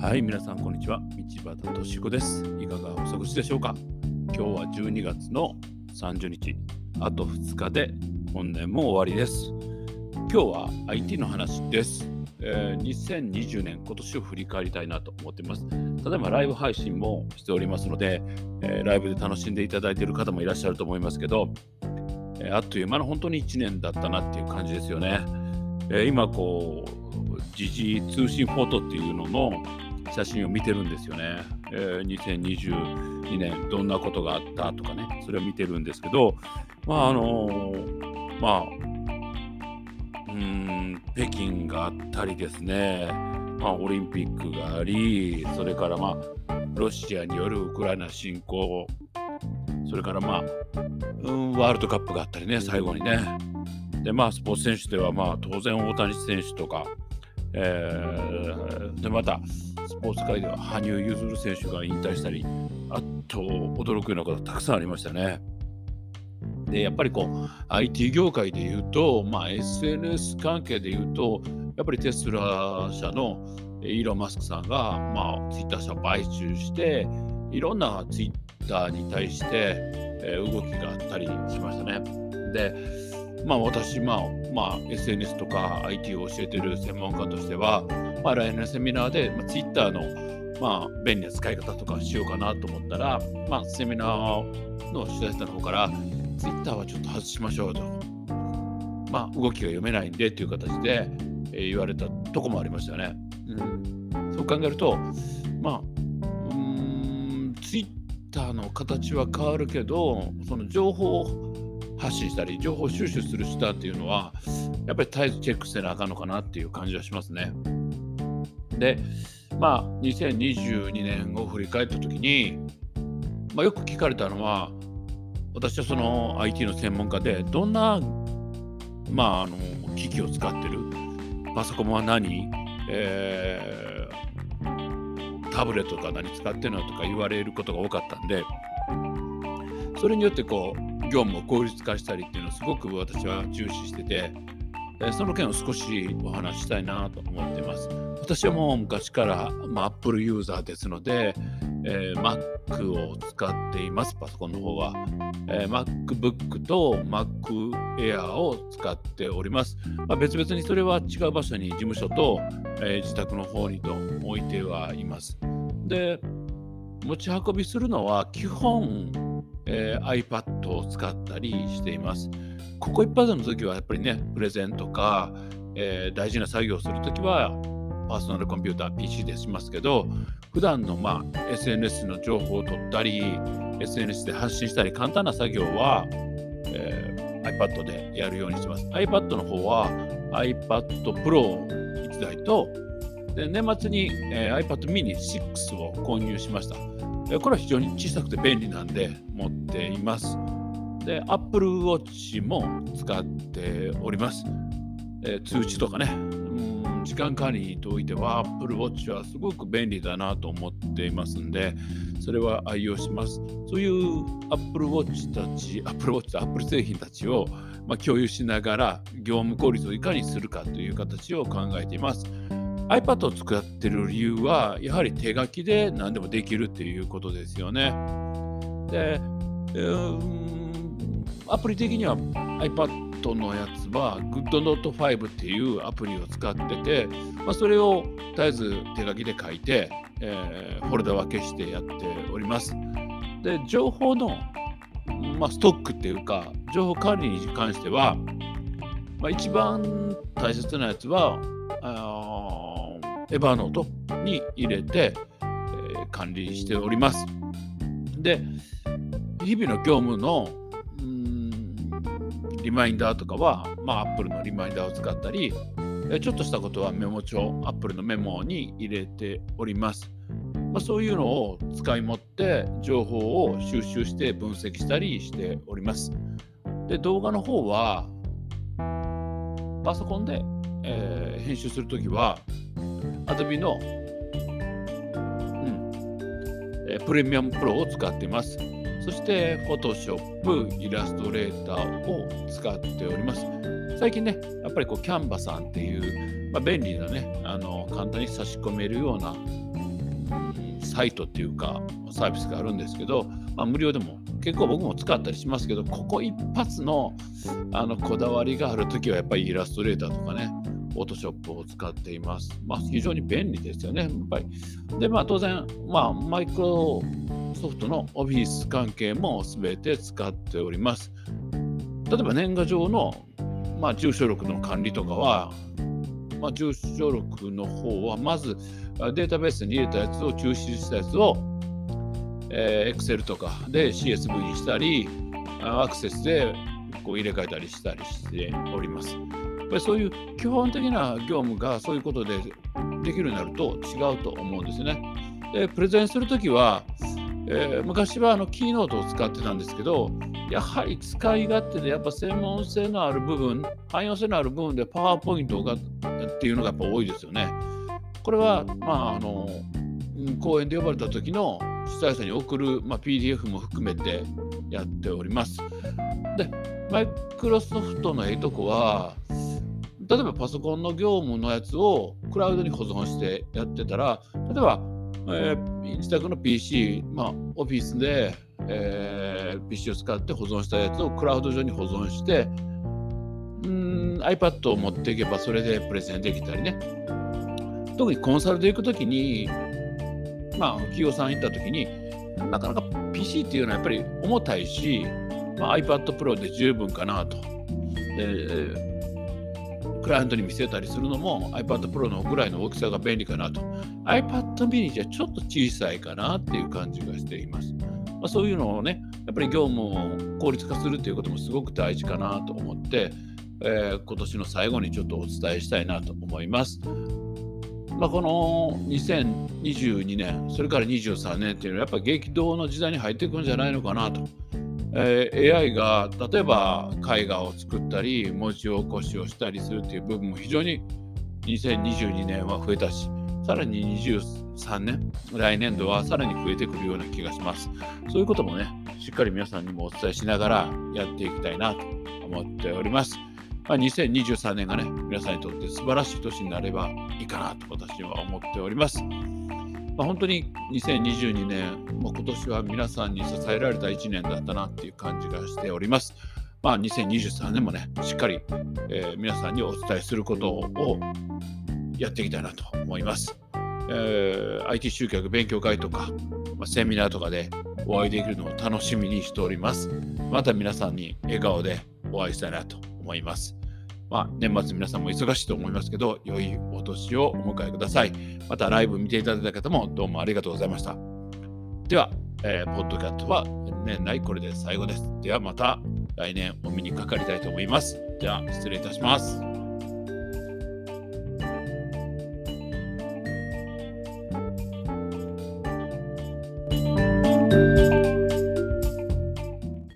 はい、皆さん、こんにちは。道端敏子です。いかがお過ごしでしょうか今日は12月の30日、あと2日で本年も終わりです。今日は IT の話です。えー2020年、今年を振り返りたいなと思っています。例えばライブ配信もしておりますので、えーライブで楽しんでいただいている方もいらっしゃると思いますけど、えーあっという間の本当に1年だったなっていう感じですよね。え今こう、時事通信フォートっていうのの写真を見てるんですよね。えー2022年どんなことがあったとかね、それを見てるんですけど、まああのーまあ、うん、北京があったりですね、まあ、オリンピックがあり、それからまあ、ロシアによるウクライナ侵攻、それからまあ、うん、ワールドカップがあったりね、最後にね。で、まあ、スポーツ選手では、まあ、当然大谷選手とか、えーで、また、ポーツ界では羽生結弦選手が引退したり、あと、驚くようなことたくさんありましたね。で、やっぱりこう、IT 業界で言うと、まあ、SNS 関係で言うと、やっぱりテスラ社のイーロン・マスクさんが、まあ、ツイッター社を買収して、いろんなツイッターに対して、えー動きがあったりしましたね。で、まあ私、まあ、まあ、SNS とか IT を教えてる専門家としては、まあ、来年のセミナーで、まあ、Twitter の、まあ、便利な使い方とかしようかなと思ったら、まあ、セミナーの取材者の方から、Twitter はちょっと外しましょうと。まあ、動きが読めないんでっていう形で、えー言われたとこもありましたよね。うん、そう考えると、まあ、うん、Twitter の形は変わるけど、その情報を発信したり、情報収集する手段っていうのは、やっぱり絶えずチェックせなあかんのかなっていう感じはしますね。で、まあ、2022年を振り返ったときに、まあ、よく聞かれたのは、私はその IT の専門家で、どんな、まあ、あの機器を使ってるパソコンは何、えータブレットとか何使ってるのとか言われることが多かったんで、それによってこう業務を効率化したりっていうのをすごく私は重視してて、その件を少しお話ししたいなと思っています。私はもう昔から、まあ、Apple ユーザーですので、えー Mac を使っています、パソコンの方は。えー MacBook と Mac Air を使っております。まあ、別々にそれは違う場所に事務所と、えー自宅の方にと置いてはいます。で、持ち運びするのは基本、えー iPad を使ったりしています。ここ一発の時はやっぱりね、プレゼンとか、えー大事な作業をするときは、パーソナルコンピューター、PC でしますけど、普段のまあ SNS の情報を取ったり、SNS で発信したり、簡単な作業は、えー iPad でやるようにしてます。iPad の方は iPad Pro 1台と、で年末に、えー iPad mini 6を購入しました。これは非常に小さくて便利なんで持っています。で、Apple Watch も使っております。え通知とかね、時間管理においては Apple Watch はすごく便利だなと思っていますんで、それは愛用します。そういう Apple Watch たち、Apple Watch と Apple 製品たちを、ま、共有しながら業務効率をいかにするかという形を考えています。iPad を使ってる理由は、やはり手書きで何でもできるっていうことですよね。で、うーんアプリ的には iPad のやつは GoodNote5 っていうアプリを使ってて、まあ、それを絶えず手書きで書いて、えーフォルダ分けしてやっております。で、情報の、まあ、ストックっていうか、情報管理に関しては、まあ、一番大切なやつは、あエバーノートに入れて、えー管理しております。で、日々の業務のリマインダーとかは、まあ、Apple のリマインダーを使ったり、ちょっとしたことはメモ帳、Apple のメモに入れております。まあ、そういうのを使い持って情報を収集して分析したりしております。で、動画の方は、パソコンで、えー編集するときは、Adobe の、うんプレミアムプロを使っています。そして、Photoshop、イラストレーターを使っております。最近ね、やっぱりこう、キャンバさんっていう、まあ、便利なね、あの簡単に差し込めるようなサイトっていうかサービスがあるんですけど、まあ、無料でも結構僕も使ったりしますけどここ一発のあのこだわりがあるときはやっぱりイラストレーターとかねフォトショップを使っています。まあ、非常に便利ですよね、やっぱり。で、まあ、当然、まあ、マイクロソフトのオフィス関係も全て使っております。例えば年賀状の、まあ、住所録の管理とかは、まあ、住所録の方はまずデータベースに入れたやつを抽出したやつを、えー、Excel とかで CSV にしたり、アクセスでこう入れ替えたりしたりしております。ぱりそういう基本的な業務がそういうことでできるようになると違うと思うんですね。でプレゼンするときは、えー、昔はあのキーノートを使ってたんですけどやはり使い勝手でやっぱ専門性のある部分汎用性のある部分でパワーポイントがっていうのがやっぱ多いですよね。これはまああの講演で呼ばれた時の主催者に送る、まあ、PDF も含めてやっております。でマイクロソフトのええとこは例えばパソコンの業務のやつをクラウドに保存してやってたら、例えば、えー、自宅の PC、まあ、オフィスで、えー、PC を使って保存したやつをクラウド上に保存して、うん iPad を持っていけばそれでプレゼンできたりね。特にコンサルで行くときに、まあ、企業さん行ったときに、なかなか PC っていうのはやっぱり重たいし、まあ、iPad Pro で十分かなと。でクライアントに見せたりするのも iPad Pro のぐらいの大きさが便利かなと。iPad mini じゃちょっと小さいかなっていう感じがしています。まあ、そういうのをね、やっぱり業務を効率化するということもすごく大事かなと思って、えー、今年の最後にちょっとお伝えしたいなと思います。まあ、この2022年、それから23年っていうのはやっぱ激動の時代に入っていくんじゃないのかなと。えー、AI が例えば絵画を作ったり文字起こしをしたりするという部分も非常に2022年は増えたしさらに23年来年度はさらに増えてくるような気がします。そういうこともねしっかり皆さんにもお伝えしながらやっていきたいなと思っております、まあ、2023年がね皆さんにとって素晴らしい年になればいいかなと私は思っております。まあ、本当に2022年、まあ、今年は皆さんに支えられた1年だったなっていう感じがしております。まあ、2023年もね、しっかり、えー、皆さんにお伝えすることをやっていきたいなと思います。えー、IT 集客勉強会とか、まあ、セミナーとかでお会いできるのを楽しみにしております。また皆さんに笑顔でお会いしたいなと思います。まあ、年末皆さんも忙しいと思いますけど、良いお年をお迎えください。またライブ見ていただいた方もどうもありがとうございました。では、えー、ポッドキャットは年内これで最後です。ではまた来年お目にかかりたいと思います。では失礼いたします。